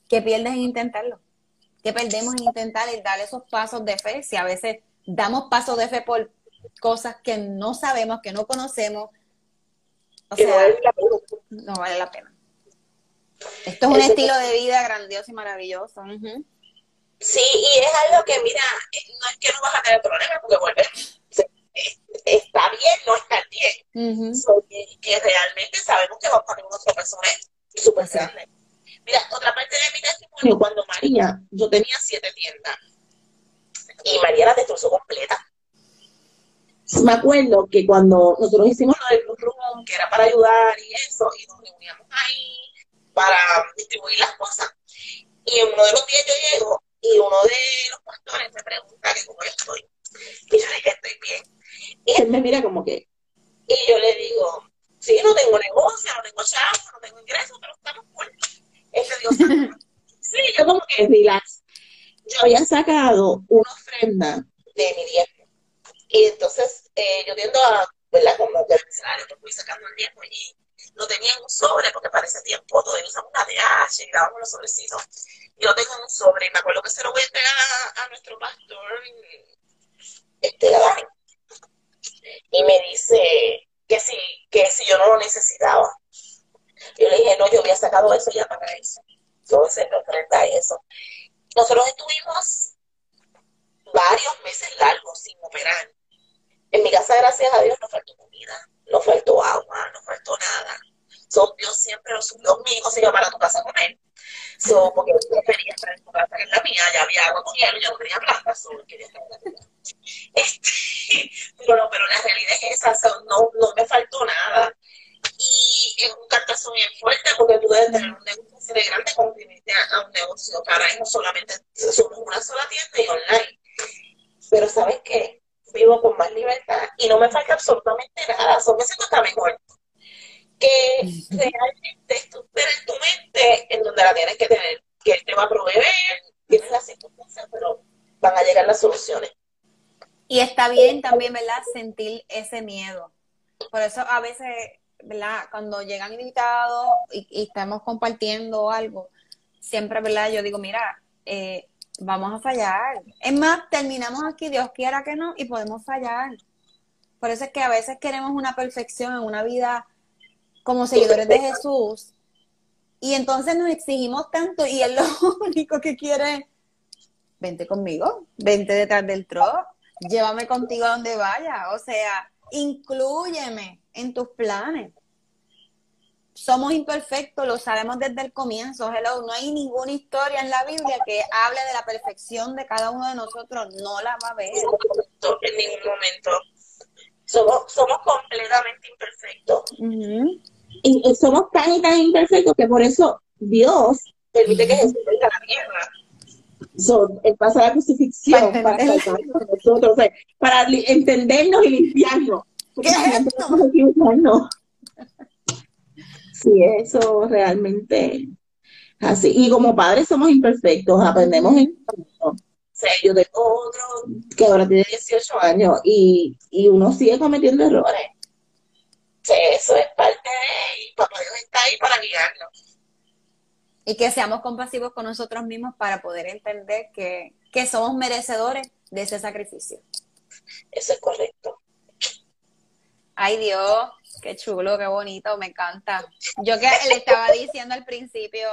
que pierdes en intentarlo, que perdemos en intentar y dar esos pasos de fe, si a veces damos pasos de fe por cosas que no sabemos, que no conocemos, o sea, no vale la pena. Esto es un estilo de vida grandioso y maravilloso. Sí, y es algo que, mira, eh, no es que no vas a tener problemas, porque vuelve, está bien, no está bien. que, realmente sabemos que vamos a tener unos tropezones súper grandes. Mira, otra parte de mi testimonio, cuando María, yo tenía siete tiendas, y María la destrozó completa. Me acuerdo que cuando nosotros hicimos lo del Blue Room, que era para ayudar y eso, y nos reuníamos ahí para distribuir las cosas, y en uno de los días yo llego y uno de los pastores me pregunta que cómo yo estoy. Y yo le dije, estoy bien. Y él me mira como que, y yo le digo, sí, no tengo negocio, no tengo chavo, no tengo ingresos, pero estamos fuertes. Este Dios Sí, yo como que relax. Yo había sacado una ofrenda de mi diezmo. Y entonces eh, yo viendo a, ¿verdad? Como que el pues fui sacando el diezmo y no tenía un sobre porque para ese tiempo todavía usamos una DH y grabamos los sobrecitos yo tengo un sobre, y me acuerdo que se lo voy a entregar a, nuestro pastor, este, y me dice que si, que si yo no lo necesitaba. Yo le dije, no, yo había sacado eso ya para eso. Entonces, me ofrenda eso. Nosotros estuvimos varios meses largos sin operar. En mi casa, gracias a Dios, no faltó comida, no faltó agua, no faltó nada. So, Dios siempre lo subió. Mi hijo se iba para tu casa a comer. So, porque yo prefería estar en tu casa que en la mía, ya había agua con hielo, ya no tenía plata, solo quería estar en la Este, pero no, pero la realidad es esa, no, no me faltó nada. Y es un cartazo bien fuerte porque tú debes tener un negocio de grande para a, a un negocio. Para eso solamente somos una sola tienda y online. Pero ¿sabes qué? Vivo con más libertad y no me falta absolutamente nada. Son me siento hasta mejor que realmente estructura en tu mente en donde la tienes que tener, que él te va a proveer, tienes las circunstancias, pero van a llegar las soluciones. Y está bien también, ¿verdad? Sentir ese miedo. Por eso a veces, ¿verdad? Cuando llegan invitados y, estamos compartiendo algo, siempre, ¿verdad? Yo digo, mira, eh, vamos a fallar. Es más, terminamos aquí, Dios quiera que no, y podemos fallar. Por eso es que a veces queremos una perfección en una vida como seguidores de Jesús. Y entonces nos exigimos tanto y él lo único que quiere, vente conmigo, vente detrás del tro, llévame contigo a donde vaya, o sea, inclúyeme en tus planes. Somos imperfectos, lo sabemos desde el comienzo, hello, no hay ninguna historia en la Biblia que hable de la perfección de cada uno de nosotros, no la va a ver. En ningún momento. Somos, somos completamente imperfectos. y, somos tan y tan imperfectos que por eso Dios permite que Jesús venga a la tierra son, él pasa la crucifixión para, nosotros, para entendernos y limpiarnos. ¿Qué es Sí, eso realmente así. Y como padres somos imperfectos, aprendemos en o sea, yo tengo otro que ahora tiene 18 años y, y uno sigue cometiendo errores. eso es parte de, y papá Dios está ahí para guiarnos y que seamos compasivos con nosotros mismos para poder entender que, somos merecedores de ese sacrificio. Eso es correcto. Ay Dios, qué chulo, qué bonito, me encanta. Yo que le estaba diciendo al principio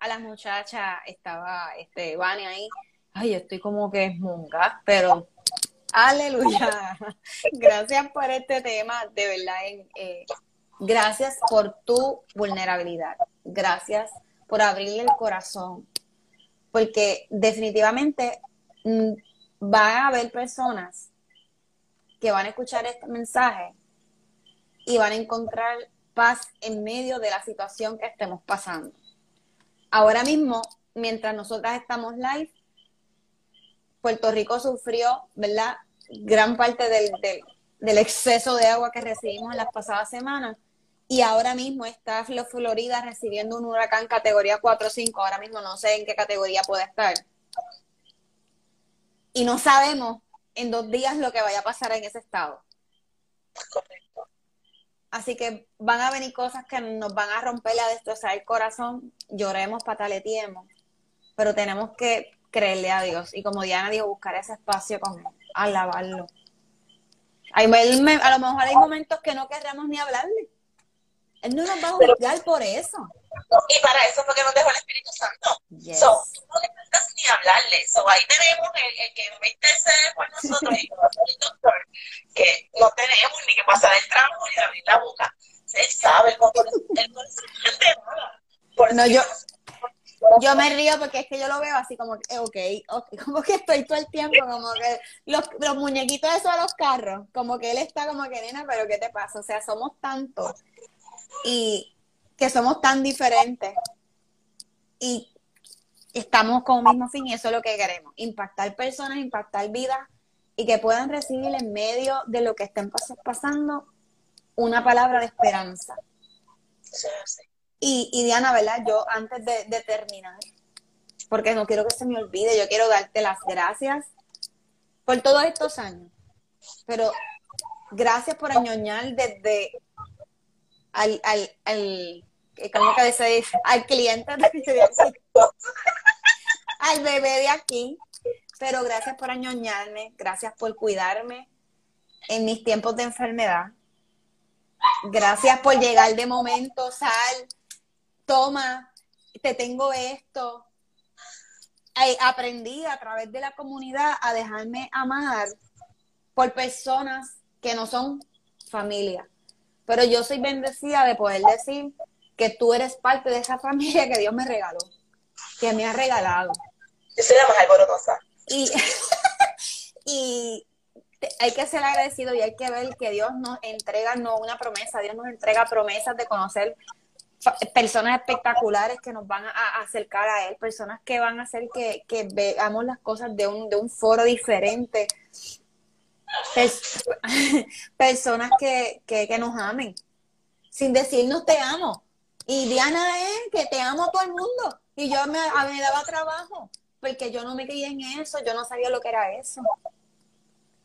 a las muchachas, estaba este Vani ahí, ay, yo estoy como que es munga, pero aleluya. Gracias por este tema, de verdad, eh, gracias por tu vulnerabilidad. Gracias por abrirle el corazón, porque definitivamente mm, va a haber personas que van a escuchar este mensaje y van a encontrar paz en medio de la situación que estemos pasando. Ahora mismo, mientras nosotras estamos live, Puerto Rico sufrió, ¿verdad? Gran parte del, del, exceso de agua que recibimos en las pasadas semanas y ahora mismo está Florida recibiendo un huracán categoría 4 o 5, ahora mismo no sé en qué categoría puede estar. Y no sabemos en dos días lo que vaya a pasar en ese estado. Así que van a venir cosas que nos van a romper, a destrozar el corazón, lloremos, pataletiemos, pero tenemos que creerle a Dios. Y como Diana dijo, buscar ese espacio con Él, alabarlo. a lo mejor hay momentos que no querramos ni hablarle él no nos va a juzgar por eso. Y para eso fue que nos dejó el Espíritu Santo. Yes. So, tú no necesitas ni hablarle. So, ahí tenemos el, el que va a interceder por nosotros y el doctor, que no tenemos ni que pasar el trabajo ni abrir la boca. Él sabe cómo él no siente nada. Por no, yo, yo me río porque es que yo lo veo así como que, okay, ok, como que estoy todo el tiempo, como que los, los muñequitos esos de los carros, como que él está como que, nena, pero ¿qué te pasa? O sea, somos tantos y que somos tan diferentes y estamos con el mismo fin y eso es lo que queremos, impactar personas, impactar vidas y que puedan recibir en medio de lo que estén pasando una palabra de esperanza. Y, y Diana, ¿verdad? Yo antes de, de terminar, porque no quiero que se me olvide, yo quiero darte las gracias por todos estos años, pero gracias por añoñar desde al, al, al ¿cómo que se dice? Al cliente al bebé de aquí. Pero gracias por añoñarme, gracias por cuidarme en mis tiempos de enfermedad. Gracias por llegar de momento, sal, toma, te tengo esto. Aprendí a través de la comunidad a dejarme amar por personas que no son familia. Pero yo soy bendecida de poder decir que tú eres parte de esa familia que Dios me regaló, que me ha regalado. Yo soy la más alborotosa. Y, y hay que ser agradecido y hay que ver que Dios nos entrega no una promesa, Dios nos entrega promesas de conocer personas espectaculares que nos van a acercar a Él, personas que van a hacer que, que veamos las cosas de un, de un foro diferente, personas que, nos amen, sin decirnos te amo. Y Diana es que te amo a todo el mundo. Y yo me, me daba trabajo, porque yo no me creía en eso, yo no sabía lo que era eso.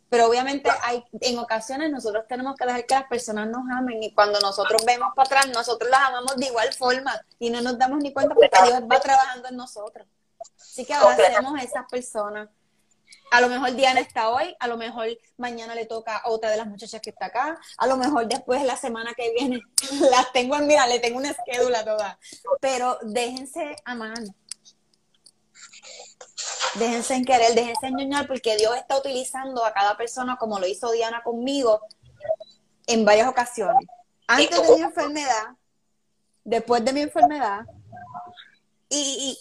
Pero obviamente hay, en ocasiones nosotros tenemos que dejar que las personas nos amen y cuando nosotros vemos para atrás, nosotros las amamos de igual forma y no nos damos ni cuenta porque Dios va trabajando en nosotros. Así que ahora hacemos esas personas a lo mejor Diana está hoy, a lo mejor mañana le toca a otra de las muchachas que está acá, a lo mejor después la semana que viene las tengo en, mira, le tengo una esquedula toda. Pero déjense amar. Déjense en querer, déjense en porque Dios está utilizando a cada persona como lo hizo Diana conmigo en varias ocasiones. Antes de mi enfermedad, después de mi enfermedad, y,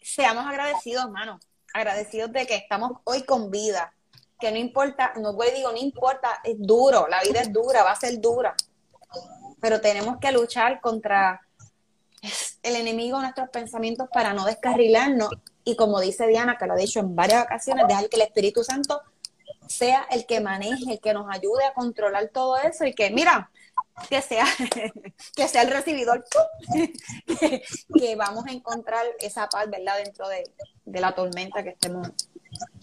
y seamos agradecidos, hermano agradecidos de que estamos hoy con vida, que no importa, no voy digo, no importa, es duro, la vida es dura, va a ser dura, pero tenemos que luchar contra el enemigo nuestros pensamientos para no descarrilarnos y como dice Diana, que lo ha dicho en varias ocasiones, dejar que el Espíritu Santo sea el que maneje, el que nos ayude a controlar todo eso y que, mira, que sea, que sea el recibidor, que, vamos a encontrar esa paz, ¿verdad? Dentro de, la tormenta que estemos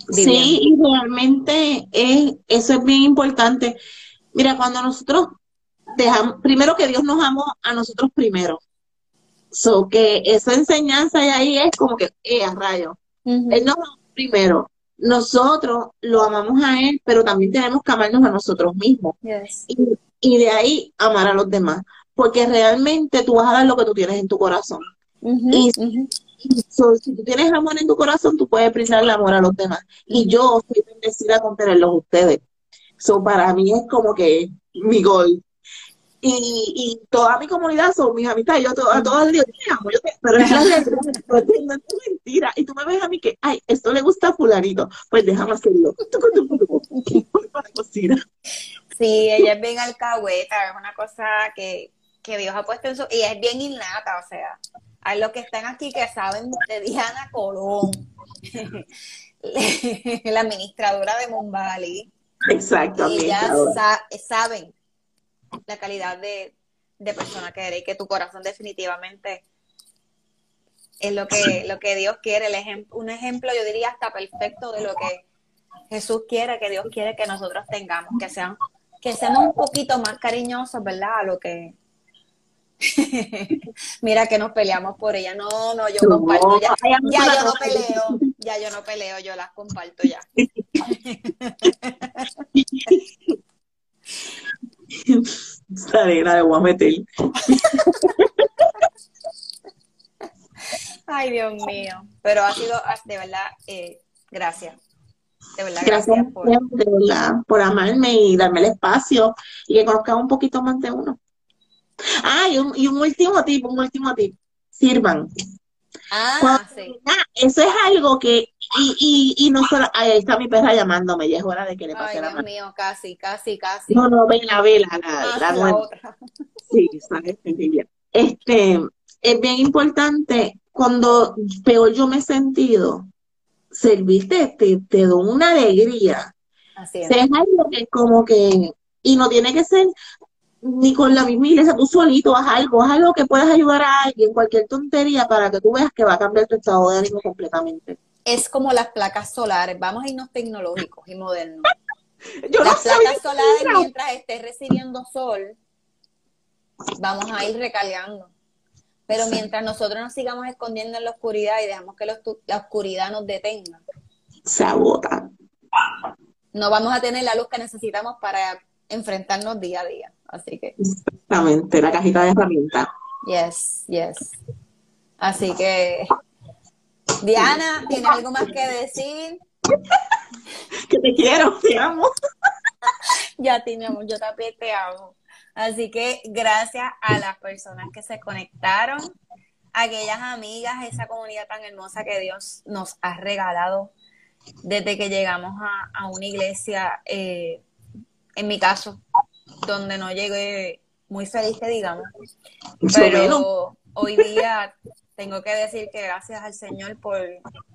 viviendo. Sí, y realmente es, eso es bien importante. Mira, cuando nosotros dejamos, primero que Dios nos amó a nosotros primero. So que esa enseñanza de ahí es como que, eh, a rayo. Él nos amó primero. Nosotros lo amamos a Él, pero también tenemos que amarnos a nosotros mismos y de ahí amar a los demás, porque realmente tú vas a dar lo que tú tienes en tu corazón. y si tú tienes amor en tu corazón, tú puedes brindar el amor a los demás. Y yo estoy bendecida con tenerlos ustedes. So, para mí es como que mi gol. Y, y toda mi comunidad son mis amistades. Yo a todas les digo, te amo, yo te, pero es la no es mentira. Y tú me ves a mí que, ay, esto le gusta a fulanito. Pues déjame hacerlo. Para cocina. Sí, ella es bien alcahueta, es una cosa que, Dios ha puesto en su... Y es bien innata, o sea, hay los que están aquí que saben de Diana Colón, la administradora de Mombali. Exacto. Y ya saben la calidad de, persona que eres y que tu corazón definitivamente es lo que, lo que Dios quiere. El un ejemplo, yo diría, hasta perfecto de lo que Jesús quiere, que Dios quiere que nosotros tengamos, que sean que seamos un poquito más cariñosos, ¿verdad? A lo que... Mira que nos peleamos por ella. No, no, yo comparto. Ya, ya yo no peleo. Ya yo no peleo, yo las comparto ya. Negra de voy a meter. Ay, Dios mío. Pero ha sido, de verdad, eh, gracias. De verdad, gracias, por... amarme y darme el espacio y que conozcan un poquito más de uno. Ah, y un, y un último tip, un último tip. Sirvan. Ah, sí. eso es algo que, y, y, y no solo, ahí está mi perra llamándome, ya es hora de que le pase Ay, la Dios mío, casi, casi, casi. No, no, vela, vela, la, la, la, otra. Sí, sabes, Este, es bien importante, cuando peor yo me he sentido, servirte te, te da una alegría. Así es. algo que como que, y no tiene que ser ni con la misma iglesia, tú solito haz algo, haz algo que puedas ayudar a alguien, cualquier tontería para que tú veas que va a cambiar tu estado de ánimo completamente. Es como las placas solares, vamos a irnos tecnológicos y modernos. las placas solares, mientras estés recibiendo sol, vamos a ir recargando. Pero mientras nosotros nos sigamos escondiendo en la oscuridad y dejamos que la oscuridad nos detenga, se agota. No vamos a tener la luz que necesitamos para enfrentarnos día a día. Así que. Exactamente, la cajita de herramientas. Yes, yes. Así que. Diana, ¿tienes algo más que decir? que te quiero, te amo. ya, ti, mi amor, yo también te amo. Así que gracias a las personas que se conectaron, aquellas amigas, esa comunidad tan hermosa que Dios nos ha regalado desde que llegamos a, una iglesia, eh, en mi caso, donde no llegué muy feliz, digamos. Pero hoy día tengo que decir que gracias al Señor por,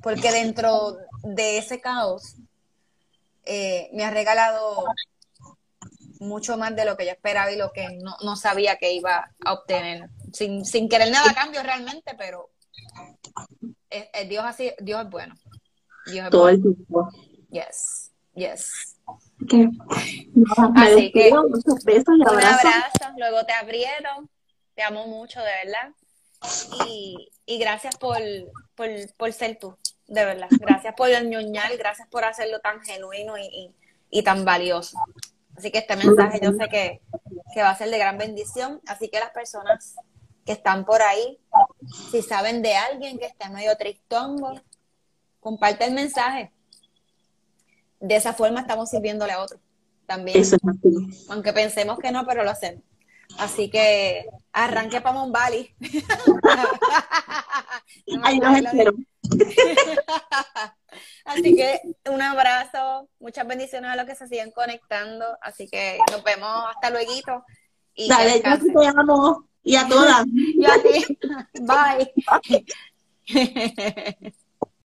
porque dentro de ese caos eh, me ha regalado mucho más de lo que yo esperaba y lo que no, sabía que iba a obtener. Sin, sin querer nada a cambio realmente, pero es, Dios así, Dios es bueno. Dios es Todo el tiempo. Yes, yes. Así que un abrazo, luego te abrieron, te amo mucho, de verdad. Y, y gracias por, por, por ser tú. de verdad. Gracias por el ñoñal, gracias por hacerlo tan genuino y, y, tan valioso. Así que este mensaje yo sé que, que va a ser de gran bendición. Así que las personas que están por ahí, si saben de alguien que esté medio tristongo, comparte el mensaje. De esa forma estamos sirviéndole a otros también. Aunque pensemos que no, pero lo hacemos. Así que arranque para Monbali. Ahí nos espero. Así que un abrazo, muchas bendiciones a los que se siguen conectando. Así que nos vemos hasta luego. Dale, yo te amo y a todas. y a ti. Bye.